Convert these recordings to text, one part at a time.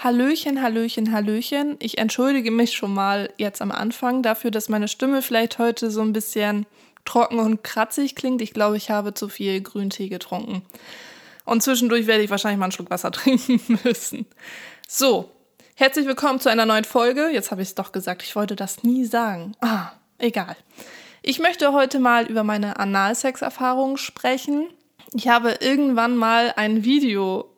Hallöchen, Hallöchen, Hallöchen. Ich entschuldige mich schon mal jetzt am Anfang dafür, dass meine Stimme vielleicht heute so ein bisschen trocken und kratzig klingt. Ich glaube, ich habe zu viel Grüntee getrunken. Und zwischendurch werde ich wahrscheinlich mal einen Schluck Wasser trinken müssen. So, herzlich willkommen zu einer neuen Folge. Jetzt habe ich es doch gesagt, ich wollte das nie sagen. Ah, egal. Ich möchte heute mal über meine Analsex-Erfahrungen sprechen. Ich habe irgendwann mal ein Video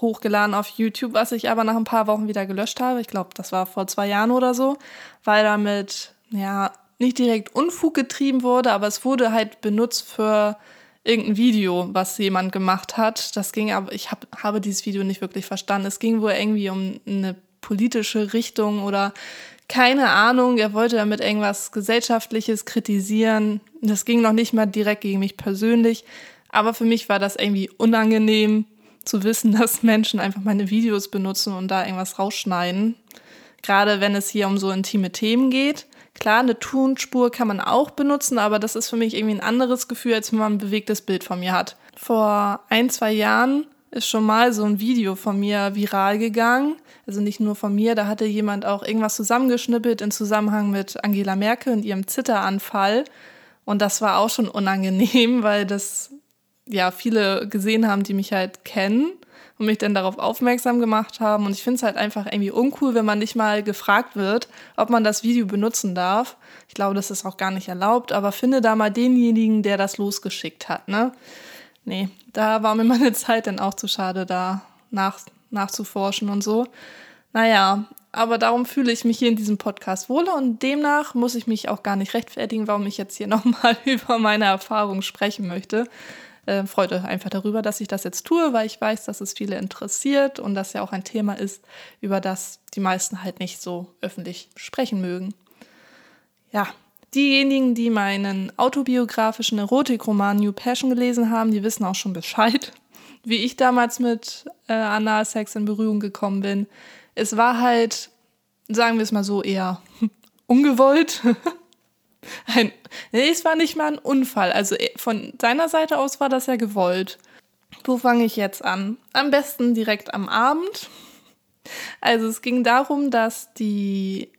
hochgeladen auf YouTube, was ich aber nach ein paar Wochen wieder gelöscht habe. Ich glaube, das war vor zwei Jahren oder so, weil damit, ja, nicht direkt Unfug getrieben wurde, aber es wurde halt benutzt für irgendein Video, was jemand gemacht hat. Das ging aber, ich hab, habe dieses Video nicht wirklich verstanden. Es ging wohl irgendwie um eine politische Richtung oder keine Ahnung. Er wollte damit irgendwas Gesellschaftliches kritisieren. Das ging noch nicht mal direkt gegen mich persönlich. Aber für mich war das irgendwie unangenehm, zu wissen, dass Menschen einfach meine Videos benutzen und da irgendwas rausschneiden. Gerade wenn es hier um so intime Themen geht. Klar, eine Tonspur kann man auch benutzen, aber das ist für mich irgendwie ein anderes Gefühl, als wenn man ein bewegtes Bild von mir hat. Vor ein, zwei Jahren ist schon mal so ein Video von mir viral gegangen. Also nicht nur von mir, da hatte jemand auch irgendwas zusammengeschnippelt in Zusammenhang mit Angela Merkel und ihrem Zitteranfall. Und das war auch schon unangenehm, weil das ja viele gesehen haben, die mich halt kennen und mich dann darauf aufmerksam gemacht haben. Und ich finde es halt einfach irgendwie uncool, wenn man nicht mal gefragt wird, ob man das Video benutzen darf. Ich glaube, das ist auch gar nicht erlaubt, aber finde da mal denjenigen, der das losgeschickt hat, ne? Nee, da war mir meine Zeit dann auch zu schade, da nach, nachzuforschen und so. Naja, aber darum fühle ich mich hier in diesem Podcast wohl und demnach muss ich mich auch gar nicht rechtfertigen, warum ich jetzt hier nochmal über meine Erfahrungen sprechen möchte äh, Freude einfach darüber, dass ich das jetzt tue, weil ich weiß, dass es viele interessiert und das ja auch ein Thema ist, über das die meisten halt nicht so öffentlich sprechen mögen. Ja, diejenigen, die meinen autobiografischen Erotikroman New Passion gelesen haben, die wissen auch schon Bescheid, wie ich damals mit äh, Analsex in Berührung gekommen bin. Es war halt, sagen wir es mal so, eher ungewollt. Ein, nee, es war nicht mal ein Unfall. Also äh, von seiner Seite aus war das ja gewollt. Wo fange ich jetzt an? Am besten direkt am Abend. Also es ging darum, dass die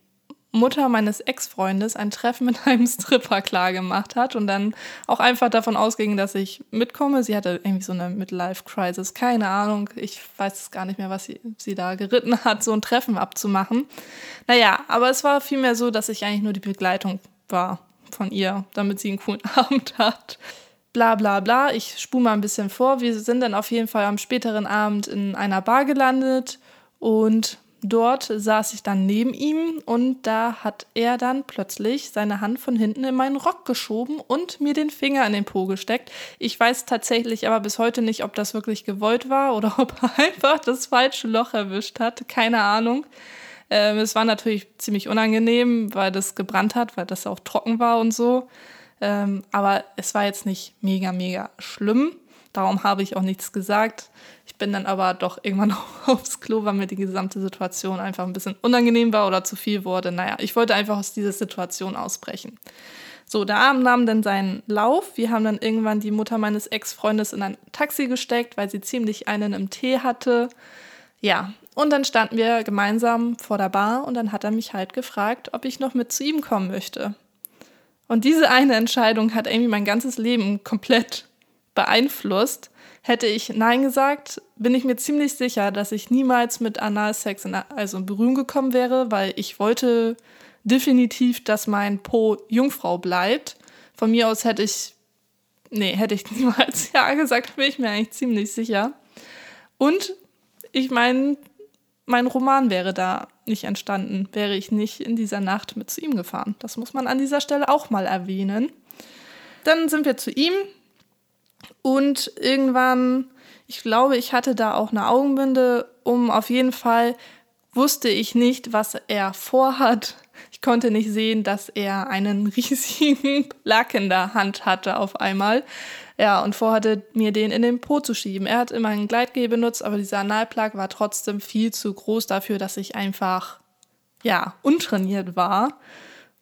Mutter meines Ex-Freundes ein Treffen mit einem Stripper klar gemacht hat und dann auch einfach davon ausging, dass ich mitkomme. Sie hatte irgendwie so eine Midlife-Crisis, keine Ahnung. Ich weiß gar nicht mehr, was sie, sie da geritten hat, so ein Treffen abzumachen. Naja, aber es war vielmehr so, dass ich eigentlich nur die Begleitung war von ihr, damit sie einen coolen Abend hat. Bla bla bla, ich spule mal ein bisschen vor. Wir sind dann auf jeden Fall am späteren Abend in einer Bar gelandet und dort saß ich dann neben ihm und da hat er dann plötzlich seine Hand von hinten in meinen Rock geschoben und mir den Finger in den Po gesteckt. Ich weiß tatsächlich aber bis heute nicht, ob das wirklich gewollt war oder ob er einfach das falsche Loch erwischt hat. Keine Ahnung. Ähm, es war natürlich ziemlich unangenehm, weil das gebrannt hat, weil das auch trocken war und so. Ähm, aber es war jetzt nicht mega, mega schlimm. Darum habe ich auch nichts gesagt. Ich bin dann aber doch irgendwann aufs Klo, weil mir die gesamte Situation einfach ein bisschen unangenehm war oder zu viel wurde. Naja, ich wollte einfach aus dieser Situation ausbrechen. So, der Abend nahm dann seinen Lauf. Wir haben dann irgendwann die Mutter meines Ex-Freundes in ein Taxi gesteckt, weil sie ziemlich einen im Tee hatte. Ja, und dann standen wir gemeinsam vor der Bar und dann hat er mich halt gefragt, ob ich noch mit zu ihm kommen möchte. Und diese eine Entscheidung hat irgendwie mein ganzes Leben komplett beeinflusst. Hätte ich Nein gesagt, bin ich mir ziemlich sicher, dass ich niemals mit Analsex in, also in Berührung gekommen wäre, weil ich wollte definitiv, dass mein Po Jungfrau bleibt. Von mir aus hätte ich, nee, hätte ich niemals Ja gesagt, bin ich mir eigentlich ziemlich sicher. Und ich meine, mein Roman wäre da nicht entstanden, wäre ich nicht in dieser Nacht mit zu ihm gefahren. Das muss man an dieser Stelle auch mal erwähnen. Dann sind wir zu ihm und irgendwann, ich glaube, ich hatte da auch eine Augenbinde um. Auf jeden Fall wusste ich nicht, was er vorhat. Ich konnte nicht sehen, dass er einen riesigen Lack in der Hand hatte auf einmal. Ja, und vorhatte, mir den in den Po zu schieben. Er hat immer ein Gleitgel benutzt, aber dieser Analplug war trotzdem viel zu groß dafür, dass ich einfach, ja, untrainiert war.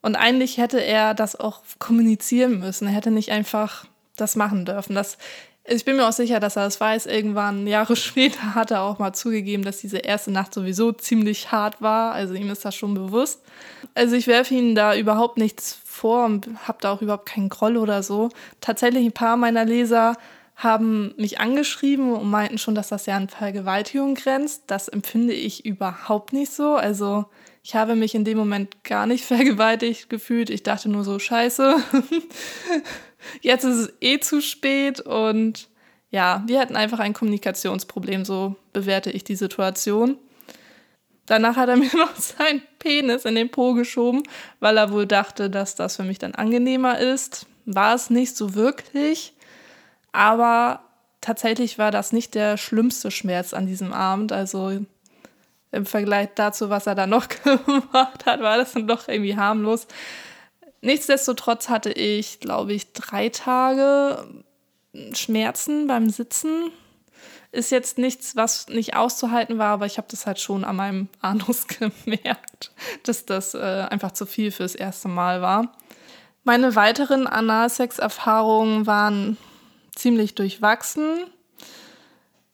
Und eigentlich hätte er das auch kommunizieren müssen. Er hätte nicht einfach das machen dürfen. Das Ich bin mir auch sicher, dass er das weiß. Irgendwann, Jahre später, hat er auch mal zugegeben, dass diese erste Nacht sowieso ziemlich hart war. Also ihm ist das schon bewusst. Also ich werfe ihm da überhaupt nichts vor und habe da auch überhaupt keinen Groll oder so. Tatsächlich ein paar meiner Leser haben mich angeschrieben und meinten schon, dass das ja an Vergewaltigung grenzt. Das empfinde ich überhaupt nicht so. Also ich habe mich in dem Moment gar nicht vergewaltigt gefühlt. Ich dachte nur so, scheiße. Jetzt ist es eh zu spät und ja, wir hatten einfach ein Kommunikationsproblem, so bewerte ich die Situation. Danach hat er mir noch seinen Penis in den Po geschoben, weil er wohl dachte, dass das für mich dann angenehmer ist. War es nicht so wirklich. Aber tatsächlich war das nicht der schlimmste Schmerz an diesem Abend. Also im Vergleich dazu, was er da noch gemacht hat, war das dann doch irgendwie harmlos. Nichtsdestotrotz hatte ich, glaube ich, drei Tage Schmerzen beim Sitzen. Ist jetzt nichts, was nicht auszuhalten war, aber ich habe das halt schon an meinem Anus gemerkt, dass das äh, einfach zu viel fürs erste Mal war. Meine weiteren Analsex-Erfahrungen waren ziemlich durchwachsen.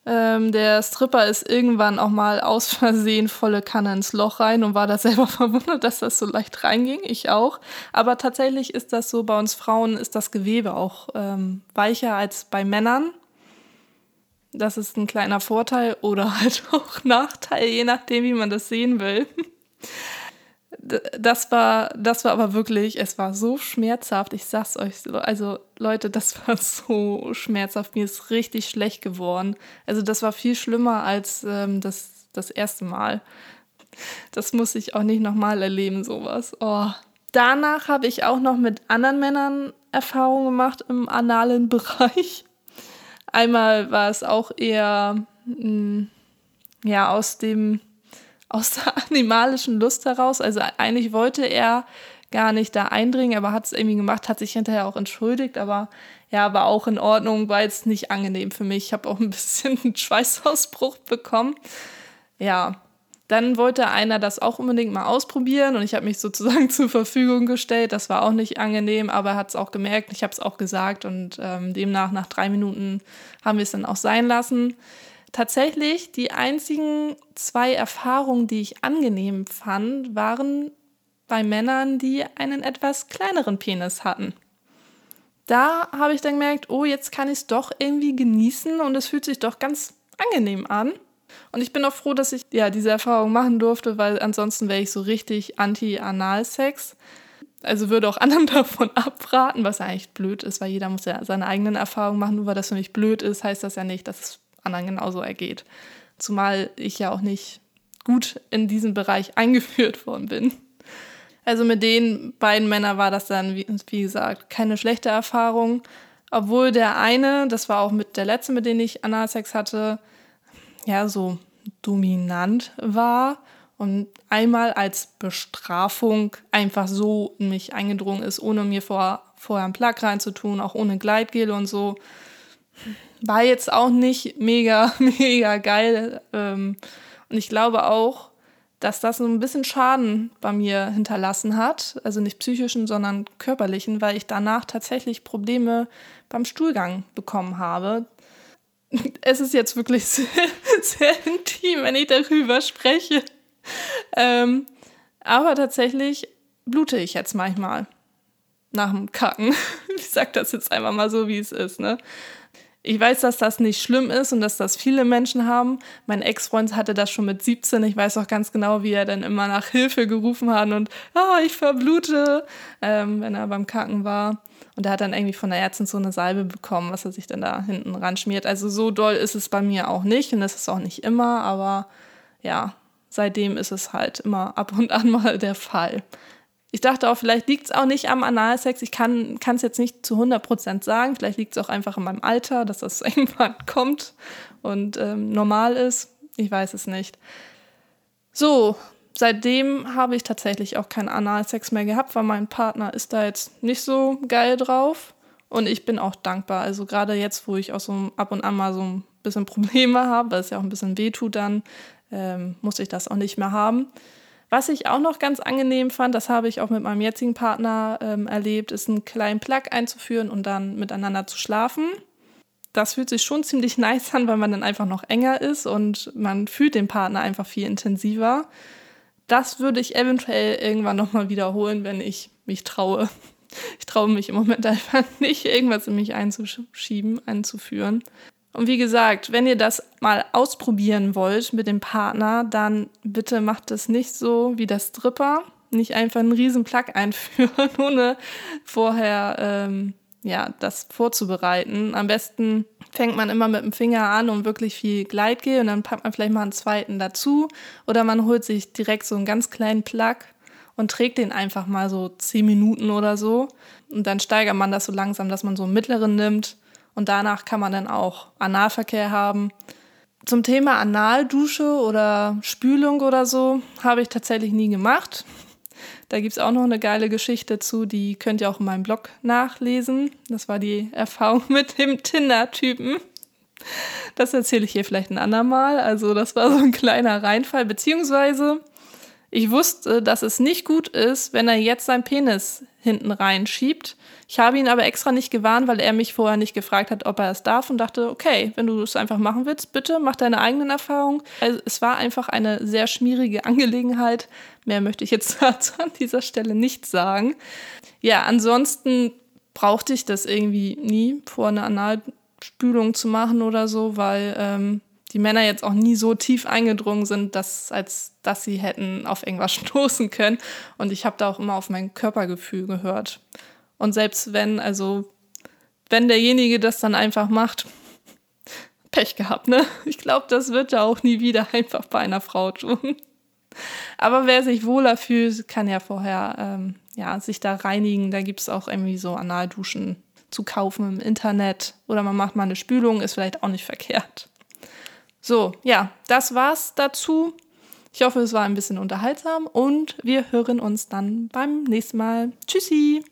Ähm, der Stripper ist irgendwann auch mal aus Versehen volle Kanne ins Loch rein und war da selber verwundert, dass das so leicht reinging. Ich auch. Aber tatsächlich ist das so, bei uns Frauen ist das Gewebe auch ähm, weicher als bei Männern. Das ist ein kleiner Vorteil oder halt auch Nachteil, je nachdem, wie man das sehen will das war, das war aber wirklich, es war so schmerzhaft. Ich sag's euch, also Leute, das war so schmerzhaft. Mir ist richtig schlecht geworden. Also das war viel schlimmer als ähm, das, das erste Mal. Das muss ich auch nicht nochmal erleben, sowas. Oh. Danach habe ich auch noch mit anderen Männern Erfahrungen gemacht im analen Bereich. Einmal war es auch eher mh, mm, ja aus dem aus der animalischen Lust heraus. Also eigentlich wollte er gar nicht da eindringen, aber hat es irgendwie gemacht, hat sich hinterher auch entschuldigt, aber ja, war auch in Ordnung, war jetzt nicht angenehm für mich. Ich habe auch ein bisschen einen Schweißausbruch bekommen. Ja, dann wollte einer das auch unbedingt mal ausprobieren und ich habe mich sozusagen zur Verfügung gestellt. Das war auch nicht angenehm, aber er hat es auch gemerkt. Ich habe es auch gesagt und ähm, demnach nach drei Minuten haben wir es dann auch sein lassen tatsächlich die einzigen zwei Erfahrungen, die ich angenehm fand, waren bei Männern, die einen etwas kleineren Penis hatten. Da habe ich dann gemerkt, oh, jetzt kann ich es doch irgendwie genießen und es fühlt sich doch ganz angenehm an. Und ich bin auch froh, dass ich ja diese Erfahrung machen durfte, weil ansonsten wäre ich so richtig anti-Analsex. Also würde auch anderen davon abraten, was ja eigentlich blöd ist, weil jeder muss ja seine eigenen Erfahrungen machen. Nur weil das für mich blöd ist, heißt das ja nicht, dass es anderen genauso ergeht. Zumal ich ja auch nicht gut in diesen Bereich eingeführt worden bin. Also mit den beiden Männern war das dann, wie, wie gesagt, keine schlechte Erfahrung. Obwohl der eine, das war auch mit der letzte, mit dem ich Analsex hatte, ja, so dominant war und einmal als Bestrafung einfach so in mich eingedrungen ist, ohne mir vor, vorher einen Plug reinzutun, auch ohne Gleitgel und so war jetzt auch nicht mega, mega geil. Ähm, und ich glaube auch, dass das so ein bisschen Schaden bei mir hinterlassen hat. Also nicht psychischen, sondern körperlichen, weil ich danach tatsächlich Probleme beim Stuhlgang bekommen habe. Es ist jetzt wirklich sehr, sehr intim, wenn ich darüber spreche. Ähm, aber tatsächlich blute ich jetzt manchmal nach dem Kacken. Ich sag das jetzt einfach mal so, wie es ist, ne? Ich weiß, dass das nicht schlimm ist und dass das viele Menschen haben. Mein Ex-Freund hatte das schon mit 17. Ich weiß auch ganz genau, wie er dann immer nach Hilfe gerufen hat und oh, ich verblute, ähm, wenn er beim Kacken war. Und er hat dann irgendwie von der Ärztin so eine Salbe bekommen, was er sich dann da hinten ran schmiert. Also so doll ist es bei mir auch nicht und das ist auch nicht immer, aber ja, seitdem ist es halt immer ab und an mal der Fall. Ich dachte auch, vielleicht liegt es auch nicht am Analsex. Ich kann es jetzt nicht zu 100% sagen. Vielleicht liegt es auch einfach in meinem Alter, dass das irgendwann kommt und ähm, normal ist. Ich weiß es nicht. So, seitdem habe ich tatsächlich auch keinen Analsex mehr gehabt, weil mein Partner ist da jetzt nicht so geil drauf. Und ich bin auch dankbar. Also gerade jetzt, wo ich auch so ab und an mal so ein bisschen Probleme habe, weil es ja auch ein bisschen wehtut, dann ähm, muss ich das auch nicht mehr haben. Was ich auch noch ganz angenehm fand, das habe ich auch mit meinem jetzigen Partner ähm, erlebt, ist einen kleinen Plug einzuführen und dann miteinander zu schlafen. das fühlt sich schon ziemlich nice an, weil man dann einfach noch enger ist und man fühlt den Partner einfach viel intensiver. Das würde ich eventuell irgendwann nochmal wiederholen, wenn ich mich traue. Ich traue mich im Moment einfach nicht, irgendwas in mich einzuschieben, einzuführen. Und wie gesagt, wenn ihr das mal ausprobieren wollt mit dem Partner, dann bitte macht es nicht so wie das Stripper. Nicht einfach einen riesen Plug einführen, ohne vorher ähm, ja, das vorzubereiten. Am besten fängt man immer mit dem Finger an und wirklich viel Gleitgel und dann packt man vielleicht mal einen zweiten dazu. Oder man holt sich direkt so einen ganz kleinen Plug und trägt den einfach mal so zehn Minuten oder so. Und dann steigert man das so langsam, dass man so einen mittleren nimmt und danach kann man dann auch Analverkehr haben. Zum Thema Analdusche oder Spülung oder so habe ich tatsächlich nie gemacht. Da gibt es auch noch eine geile Geschichte zu, die könnt ihr auch in meinem Blog nachlesen. Das war die Erfahrung mit dem Tinder-Typen. Das erzähle ich hier vielleicht ein andermal. Also, das war so ein kleiner Reinfall, beziehungsweise ich wusste, dass es nicht gut ist, wenn er jetzt seinen Penis hinten reinschiebt. Ich habe ihn aber extra nicht gewarnt, weil er mich vorher nicht gefragt hat, ob er es darf und dachte, okay, wenn du es einfach machen willst, bitte mach deine eigenen Erfahrungen. Also es war einfach eine sehr schmierige Angelegenheit. Mehr möchte ich jetzt dazu an dieser Stelle nicht sagen. Ja, ansonsten brauchte ich das irgendwie nie, vor einer Analspülung zu machen oder so, weil ähm, die Männer jetzt auch nie so tief eingedrungen sind, dass, als dass sie hätten auf irgendwas stoßen können. Und ich habe da auch immer auf mein Körpergefühl gehört. Und selbst wenn, also wenn derjenige das dann einfach macht, Pech gehabt, ne? Ich glaube, das wird er auch nie wieder einfach bei einer Frau tun. Aber wer sich wohler fühlt, kann ja vorher ähm, ja, sich da reinigen. Da gibt es auch irgendwie so Analduschen zu kaufen im Internet. Oder man macht mal eine Spülung, ist vielleicht auch nicht verkehrt. So, ja, das war's dazu. Ich hoffe, es war ein bisschen unterhaltsam und wir hören uns dann beim nächsten Mal. Tschüssi!